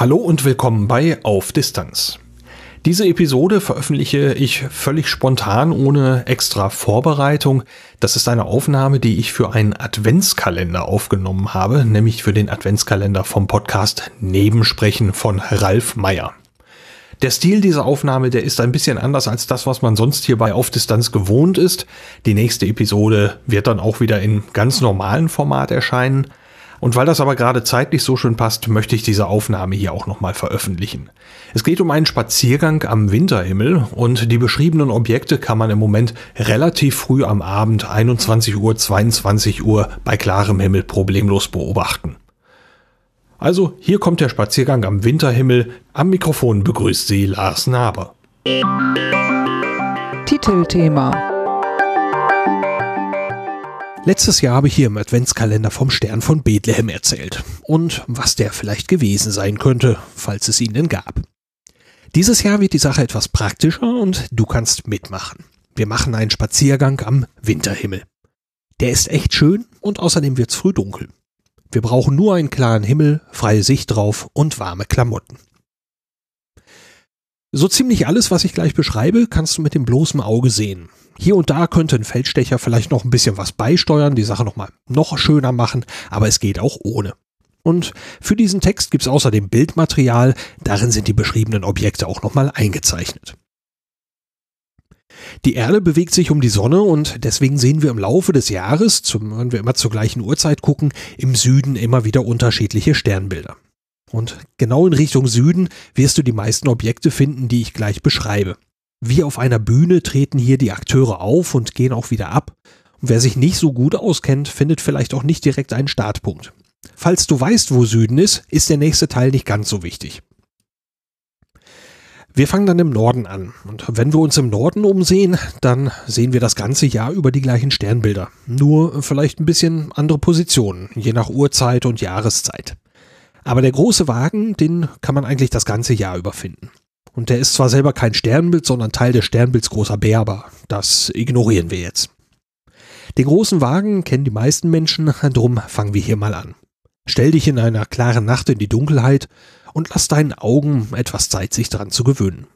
Hallo und willkommen bei Auf Distanz. Diese Episode veröffentliche ich völlig spontan ohne extra Vorbereitung. Das ist eine Aufnahme, die ich für einen Adventskalender aufgenommen habe, nämlich für den Adventskalender vom Podcast Nebensprechen von Ralf Meyer. Der Stil dieser Aufnahme, der ist ein bisschen anders als das, was man sonst hier bei Auf Distanz gewohnt ist. Die nächste Episode wird dann auch wieder in ganz normalen Format erscheinen. Und weil das aber gerade zeitlich so schön passt, möchte ich diese Aufnahme hier auch nochmal veröffentlichen. Es geht um einen Spaziergang am Winterhimmel und die beschriebenen Objekte kann man im Moment relativ früh am Abend 21 Uhr, 22 Uhr bei klarem Himmel problemlos beobachten. Also hier kommt der Spaziergang am Winterhimmel. Am Mikrofon begrüßt Sie Lars Naber. Titelthema Letztes Jahr habe ich hier im Adventskalender vom Stern von Bethlehem erzählt und was der vielleicht gewesen sein könnte, falls es ihn denn gab. Dieses Jahr wird die Sache etwas praktischer und du kannst mitmachen. Wir machen einen Spaziergang am Winterhimmel. Der ist echt schön und außerdem wird's früh dunkel. Wir brauchen nur einen klaren Himmel, freie Sicht drauf und warme Klamotten. So ziemlich alles, was ich gleich beschreibe, kannst du mit dem bloßen Auge sehen. Hier und da könnte ein Feldstecher vielleicht noch ein bisschen was beisteuern, die Sache nochmal noch schöner machen, aber es geht auch ohne. Und für diesen Text gibt es außerdem Bildmaterial, darin sind die beschriebenen Objekte auch nochmal eingezeichnet. Die Erde bewegt sich um die Sonne und deswegen sehen wir im Laufe des Jahres, zum, wenn wir immer zur gleichen Uhrzeit gucken, im Süden immer wieder unterschiedliche Sternbilder. Und genau in Richtung Süden wirst du die meisten Objekte finden, die ich gleich beschreibe. Wie auf einer Bühne treten hier die Akteure auf und gehen auch wieder ab. Und wer sich nicht so gut auskennt, findet vielleicht auch nicht direkt einen Startpunkt. Falls du weißt, wo Süden ist, ist der nächste Teil nicht ganz so wichtig. Wir fangen dann im Norden an. Und wenn wir uns im Norden umsehen, dann sehen wir das ganze Jahr über die gleichen Sternbilder. Nur vielleicht ein bisschen andere Positionen, je nach Uhrzeit und Jahreszeit. Aber der große Wagen, den kann man eigentlich das ganze Jahr über finden. Und der ist zwar selber kein Sternbild, sondern Teil des Sternbilds Großer Bär, aber das ignorieren wir jetzt. Den großen Wagen kennen die meisten Menschen, drum fangen wir hier mal an. Stell dich in einer klaren Nacht in die Dunkelheit und lass deinen Augen etwas Zeit, sich daran zu gewöhnen.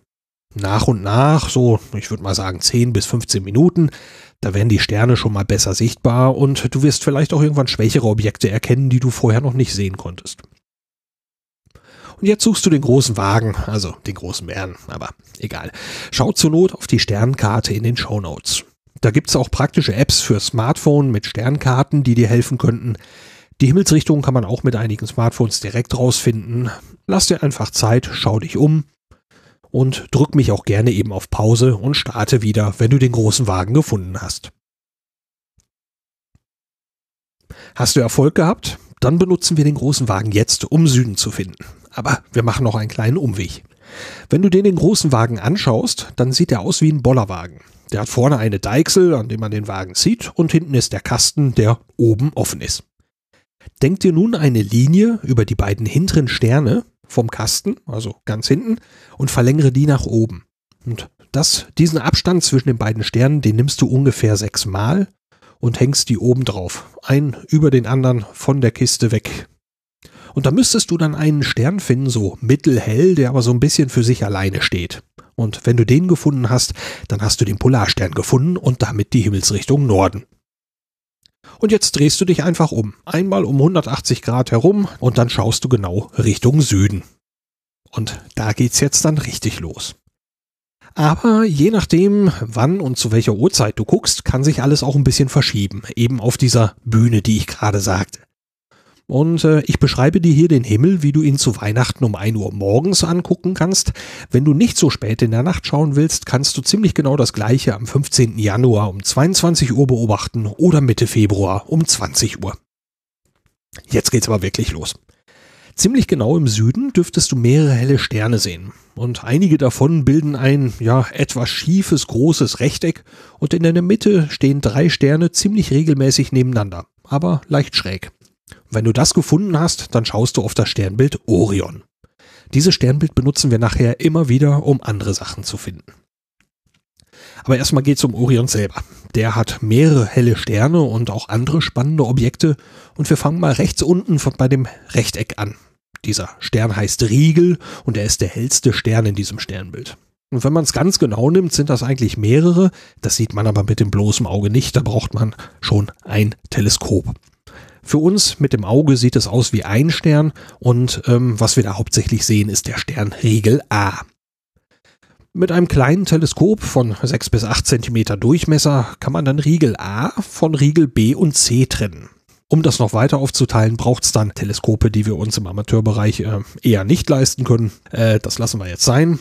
Nach und nach, so ich würde mal sagen 10 bis 15 Minuten, da werden die Sterne schon mal besser sichtbar und du wirst vielleicht auch irgendwann schwächere Objekte erkennen, die du vorher noch nicht sehen konntest. Und jetzt suchst du den großen Wagen, also den großen Bären, aber egal. Schau zur Not auf die Sternkarte in den Show Notes. Da gibt's auch praktische Apps für Smartphone mit Sternkarten, die dir helfen könnten. Die Himmelsrichtung kann man auch mit einigen Smartphones direkt rausfinden. Lass dir einfach Zeit, schau dich um und drück mich auch gerne eben auf Pause und starte wieder, wenn du den großen Wagen gefunden hast. Hast du Erfolg gehabt? Dann benutzen wir den großen Wagen jetzt, um Süden zu finden. Aber wir machen noch einen kleinen Umweg. Wenn du dir den großen Wagen anschaust, dann sieht er aus wie ein Bollerwagen. Der hat vorne eine Deichsel, an dem man den Wagen zieht, und hinten ist der Kasten, der oben offen ist. Denk dir nun eine Linie über die beiden hinteren Sterne vom Kasten, also ganz hinten, und verlängere die nach oben. Und das, diesen Abstand zwischen den beiden Sternen, den nimmst du ungefähr sechsmal und hängst die oben drauf. Ein über den anderen von der Kiste weg. Und da müsstest du dann einen Stern finden, so mittelhell, der aber so ein bisschen für sich alleine steht. Und wenn du den gefunden hast, dann hast du den Polarstern gefunden und damit die Himmelsrichtung Norden. Und jetzt drehst du dich einfach um. Einmal um 180 Grad herum und dann schaust du genau Richtung Süden. Und da geht's jetzt dann richtig los. Aber je nachdem, wann und zu welcher Uhrzeit du guckst, kann sich alles auch ein bisschen verschieben. Eben auf dieser Bühne, die ich gerade sagte. Und äh, ich beschreibe dir hier den Himmel, wie du ihn zu Weihnachten um 1 Uhr morgens angucken kannst. Wenn du nicht so spät in der Nacht schauen willst, kannst du ziemlich genau das gleiche am 15. Januar um 22 Uhr beobachten oder Mitte Februar um 20 Uhr. Jetzt geht's aber wirklich los. Ziemlich genau im Süden dürftest du mehrere helle Sterne sehen. und einige davon bilden ein, ja, etwas schiefes, großes Rechteck und in der Mitte stehen drei Sterne ziemlich regelmäßig nebeneinander, aber leicht schräg. Wenn du das gefunden hast, dann schaust du auf das Sternbild Orion. Dieses Sternbild benutzen wir nachher immer wieder, um andere Sachen zu finden. Aber erstmal geht es um Orion selber. Der hat mehrere helle Sterne und auch andere spannende Objekte. Und wir fangen mal rechts unten von, bei dem Rechteck an. Dieser Stern heißt Riegel und er ist der hellste Stern in diesem Sternbild. Und wenn man es ganz genau nimmt, sind das eigentlich mehrere. Das sieht man aber mit dem bloßen Auge nicht. Da braucht man schon ein Teleskop. Für uns mit dem Auge sieht es aus wie ein Stern und ähm, was wir da hauptsächlich sehen, ist der Stern Riegel A. Mit einem kleinen Teleskop von 6 bis 8 Zentimeter Durchmesser kann man dann Riegel A von Riegel B und C trennen. Um das noch weiter aufzuteilen, braucht es dann Teleskope, die wir uns im Amateurbereich äh, eher nicht leisten können. Äh, das lassen wir jetzt sein.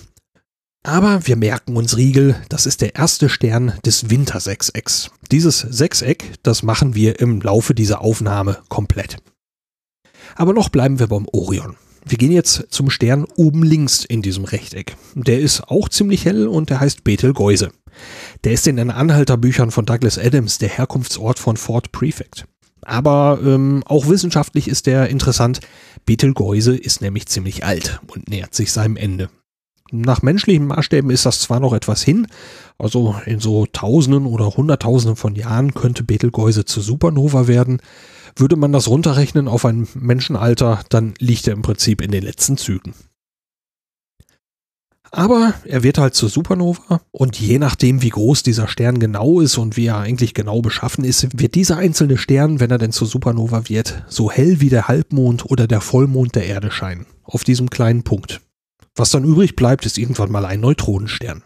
Aber wir merken uns Riegel, das ist der erste Stern des Wintersechsecks. Dieses Sechseck, das machen wir im Laufe dieser Aufnahme komplett. Aber noch bleiben wir beim Orion. Wir gehen jetzt zum Stern oben links in diesem Rechteck. Der ist auch ziemlich hell und der heißt Betelgeuse. Der ist in den Anhalterbüchern von Douglas Adams der Herkunftsort von Fort Prefect. Aber ähm, auch wissenschaftlich ist der interessant. Betelgeuse ist nämlich ziemlich alt und nähert sich seinem Ende. Nach menschlichen Maßstäben ist das zwar noch etwas hin, also in so Tausenden oder Hunderttausenden von Jahren könnte Betelgeuse zu Supernova werden. Würde man das runterrechnen auf ein Menschenalter, dann liegt er im Prinzip in den letzten Zügen. Aber er wird halt zur Supernova und je nachdem, wie groß dieser Stern genau ist und wie er eigentlich genau beschaffen ist, wird dieser einzelne Stern, wenn er denn zur Supernova wird, so hell wie der Halbmond oder der Vollmond der Erde scheinen. Auf diesem kleinen Punkt. Was dann übrig bleibt, ist irgendwann mal ein Neutronenstern.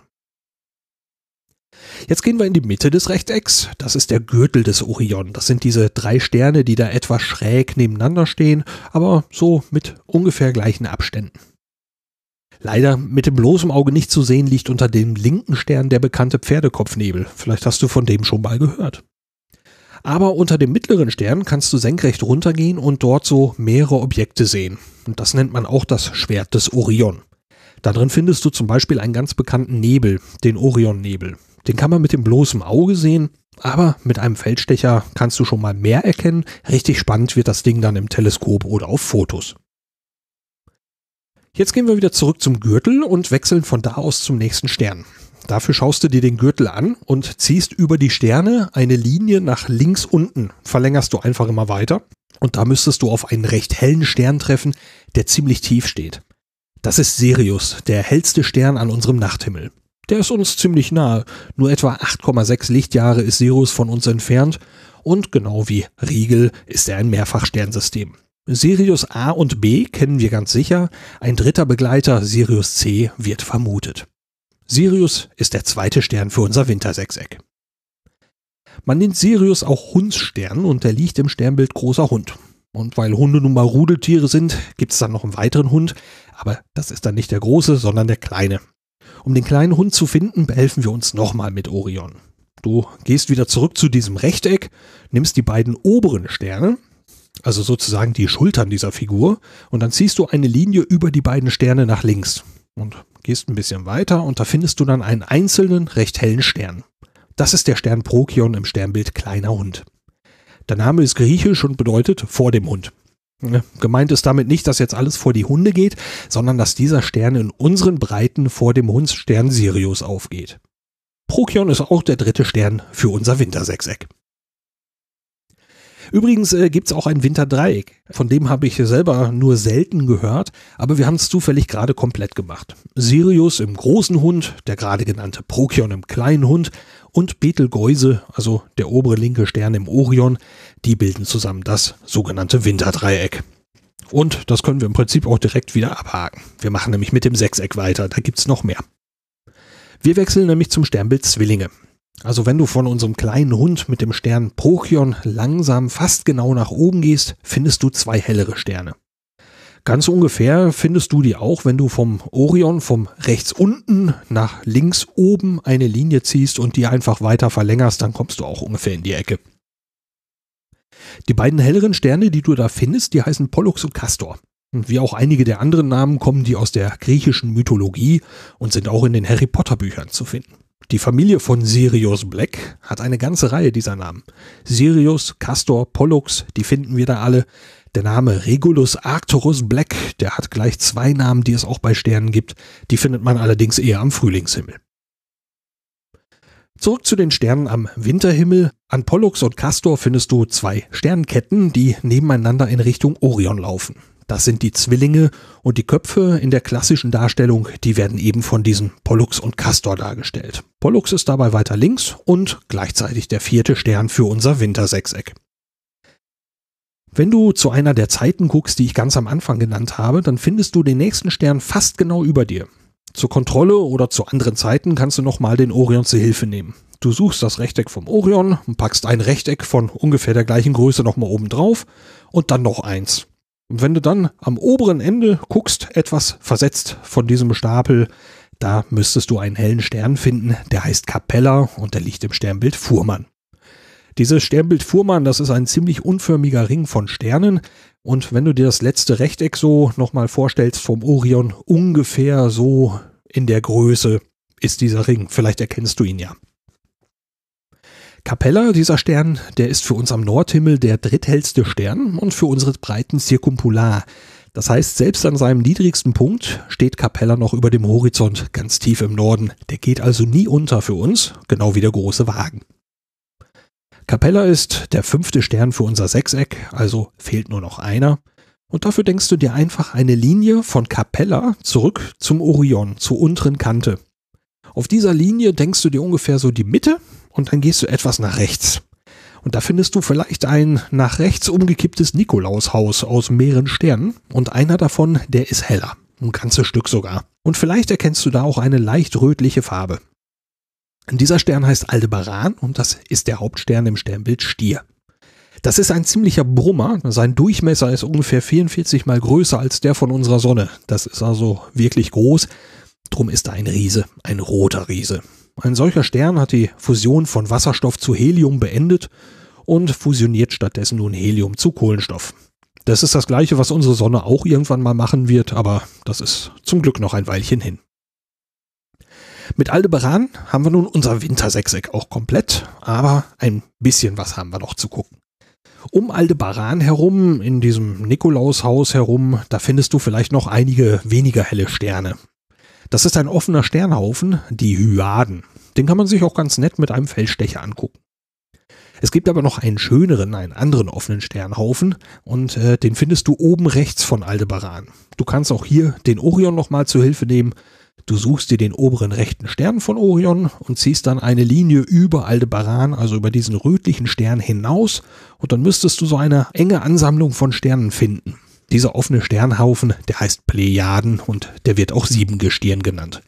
Jetzt gehen wir in die Mitte des Rechtecks. Das ist der Gürtel des Orion. Das sind diese drei Sterne, die da etwas schräg nebeneinander stehen, aber so mit ungefähr gleichen Abständen. Leider mit dem bloßen Auge nicht zu sehen liegt unter dem linken Stern der bekannte Pferdekopfnebel. Vielleicht hast du von dem schon mal gehört. Aber unter dem mittleren Stern kannst du senkrecht runtergehen und dort so mehrere Objekte sehen. Und das nennt man auch das Schwert des Orion. Darin findest du zum Beispiel einen ganz bekannten Nebel, den Orionnebel. Den kann man mit dem bloßen Auge sehen, aber mit einem Feldstecher kannst du schon mal mehr erkennen. Richtig spannend wird das Ding dann im Teleskop oder auf Fotos. Jetzt gehen wir wieder zurück zum Gürtel und wechseln von da aus zum nächsten Stern. Dafür schaust du dir den Gürtel an und ziehst über die Sterne eine Linie nach links unten. Verlängerst du einfach immer weiter. Und da müsstest du auf einen recht hellen Stern treffen, der ziemlich tief steht. Das ist Sirius, der hellste Stern an unserem Nachthimmel. Der ist uns ziemlich nahe. Nur etwa 8,6 Lichtjahre ist Sirius von uns entfernt. Und genau wie Riegel ist er ein Mehrfachsternsystem. Sirius A und B kennen wir ganz sicher. Ein dritter Begleiter, Sirius C, wird vermutet. Sirius ist der zweite Stern für unser Wintersechseck. Man nennt Sirius auch Hundsstern und er liegt im Sternbild großer Hund. Und weil Hunde nun mal Rudeltiere sind, gibt es dann noch einen weiteren Hund, aber das ist dann nicht der große, sondern der kleine. Um den kleinen Hund zu finden, behelfen wir uns nochmal mit Orion. Du gehst wieder zurück zu diesem Rechteck, nimmst die beiden oberen Sterne, also sozusagen die Schultern dieser Figur, und dann ziehst du eine Linie über die beiden Sterne nach links und gehst ein bisschen weiter und da findest du dann einen einzelnen, recht hellen Stern. Das ist der Stern Prokion im Sternbild kleiner Hund. Der Name ist griechisch und bedeutet vor dem Hund. Gemeint ist damit nicht, dass jetzt alles vor die Hunde geht, sondern dass dieser Stern in unseren Breiten vor dem Hundsstern Sirius aufgeht. Prokion ist auch der dritte Stern für unser Wintersechseck. Übrigens äh, gibt es auch ein Winterdreieck. Von dem habe ich selber nur selten gehört, aber wir haben es zufällig gerade komplett gemacht. Sirius im großen Hund, der gerade genannte Prokion im kleinen Hund und Betelgeuse, also der obere linke Stern im Orion, die bilden zusammen das sogenannte Winterdreieck. Und das können wir im Prinzip auch direkt wieder abhaken. Wir machen nämlich mit dem Sechseck weiter, da gibt es noch mehr. Wir wechseln nämlich zum Sternbild Zwillinge. Also wenn du von unserem kleinen Hund mit dem Stern Prochion langsam fast genau nach oben gehst, findest du zwei hellere Sterne. Ganz ungefähr findest du die auch, wenn du vom Orion vom rechts unten nach links oben eine Linie ziehst und die einfach weiter verlängerst, dann kommst du auch ungefähr in die Ecke. Die beiden helleren Sterne, die du da findest, die heißen Pollux und Castor. Wie auch einige der anderen Namen kommen die aus der griechischen Mythologie und sind auch in den Harry Potter Büchern zu finden. Die Familie von Sirius Black hat eine ganze Reihe dieser Namen. Sirius, Castor, Pollux, die finden wir da alle. Der Name Regulus Arcturus Black, der hat gleich zwei Namen, die es auch bei Sternen gibt. Die findet man allerdings eher am Frühlingshimmel. Zurück zu den Sternen am Winterhimmel. An Pollux und Castor findest du zwei Sternketten, die nebeneinander in Richtung Orion laufen. Das sind die Zwillinge und die Köpfe in der klassischen Darstellung, die werden eben von diesen Pollux und Castor dargestellt. Pollux ist dabei weiter links und gleichzeitig der vierte Stern für unser Wintersechseck. Wenn du zu einer der Zeiten guckst, die ich ganz am Anfang genannt habe, dann findest du den nächsten Stern fast genau über dir. Zur Kontrolle oder zu anderen Zeiten kannst du nochmal den Orion zur Hilfe nehmen. Du suchst das Rechteck vom Orion und packst ein Rechteck von ungefähr der gleichen Größe nochmal oben drauf und dann noch eins. Und wenn du dann am oberen Ende guckst, etwas versetzt von diesem Stapel, da müsstest du einen hellen Stern finden, der heißt Capella und der liegt im Sternbild Fuhrmann. Dieses Sternbild Fuhrmann, das ist ein ziemlich unförmiger Ring von Sternen. Und wenn du dir das letzte Rechteck so nochmal vorstellst vom Orion, ungefähr so in der Größe ist dieser Ring. Vielleicht erkennst du ihn ja. Capella, dieser Stern, der ist für uns am Nordhimmel der dritthellste Stern und für unsere Breiten zirkumpolar. Das heißt, selbst an seinem niedrigsten Punkt steht Capella noch über dem Horizont ganz tief im Norden. Der geht also nie unter für uns, genau wie der große Wagen. Capella ist der fünfte Stern für unser Sechseck, also fehlt nur noch einer. Und dafür denkst du dir einfach eine Linie von Capella zurück zum Orion, zur unteren Kante. Auf dieser Linie denkst du dir ungefähr so die Mitte und dann gehst du etwas nach rechts. Und da findest du vielleicht ein nach rechts umgekipptes Nikolaushaus aus mehreren Sternen und einer davon, der ist heller. Ein ganzes Stück sogar. Und vielleicht erkennst du da auch eine leicht rötliche Farbe. Dieser Stern heißt Aldebaran und das ist der Hauptstern im Sternbild Stier. Das ist ein ziemlicher Brummer. Sein Durchmesser ist ungefähr 44 mal größer als der von unserer Sonne. Das ist also wirklich groß. Drum ist ein Riese, ein roter Riese. Ein solcher Stern hat die Fusion von Wasserstoff zu Helium beendet und fusioniert stattdessen nun Helium zu Kohlenstoff. Das ist das gleiche, was unsere Sonne auch irgendwann mal machen wird, aber das ist zum Glück noch ein Weilchen hin. Mit Aldebaran haben wir nun unser Wintersechseck auch komplett, aber ein bisschen was haben wir noch zu gucken. Um Aldebaran herum, in diesem Nikolaushaus herum, da findest du vielleicht noch einige weniger helle Sterne. Das ist ein offener Sternhaufen, die Hyaden. Den kann man sich auch ganz nett mit einem Feldstecher angucken. Es gibt aber noch einen schöneren, einen anderen offenen Sternhaufen und äh, den findest du oben rechts von Aldebaran. Du kannst auch hier den Orion nochmal zu Hilfe nehmen. Du suchst dir den oberen rechten Stern von Orion und ziehst dann eine Linie über Aldebaran, also über diesen rötlichen Stern hinaus und dann müsstest du so eine enge Ansammlung von Sternen finden. Dieser offene Sternhaufen, der heißt Plejaden und der wird auch Siebengestirn genannt.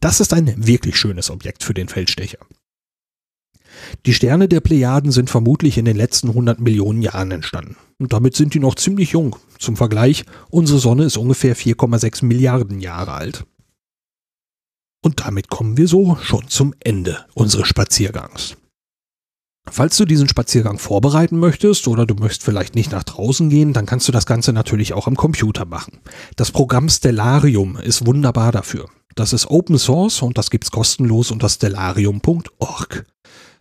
Das ist ein wirklich schönes Objekt für den Feldstecher. Die Sterne der Plejaden sind vermutlich in den letzten 100 Millionen Jahren entstanden. Und damit sind die noch ziemlich jung. Zum Vergleich, unsere Sonne ist ungefähr 4,6 Milliarden Jahre alt. Und damit kommen wir so schon zum Ende unseres Spaziergangs. Falls du diesen Spaziergang vorbereiten möchtest oder du möchtest vielleicht nicht nach draußen gehen, dann kannst du das Ganze natürlich auch am Computer machen. Das Programm Stellarium ist wunderbar dafür. Das ist Open Source und das gibt's kostenlos unter stellarium.org.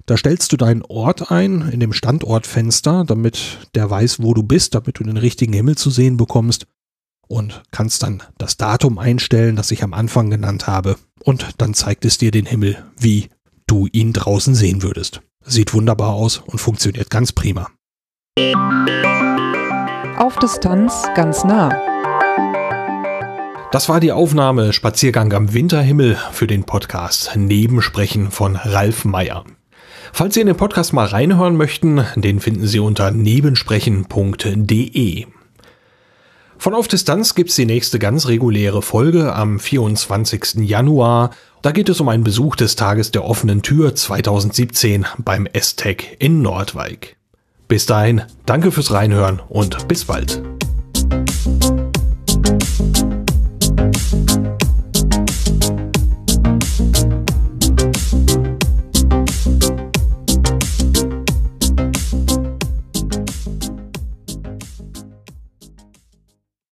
Da stellst du deinen Ort ein in dem Standortfenster, damit der weiß, wo du bist, damit du den richtigen Himmel zu sehen bekommst und kannst dann das Datum einstellen, das ich am Anfang genannt habe und dann zeigt es dir den Himmel, wie du ihn draußen sehen würdest. Sieht wunderbar aus und funktioniert ganz prima. Auf Distanz ganz nah. Das war die Aufnahme Spaziergang am Winterhimmel für den Podcast Nebensprechen von Ralf Meyer. Falls Sie in den Podcast mal reinhören möchten, den finden Sie unter nebensprechen.de. Von Auf Distanz gibt's die nächste ganz reguläre Folge am 24. Januar da geht es um einen Besuch des Tages der offenen Tür 2017 beim S-Tech in Nordwijk. Bis dahin, danke fürs Reinhören und bis bald.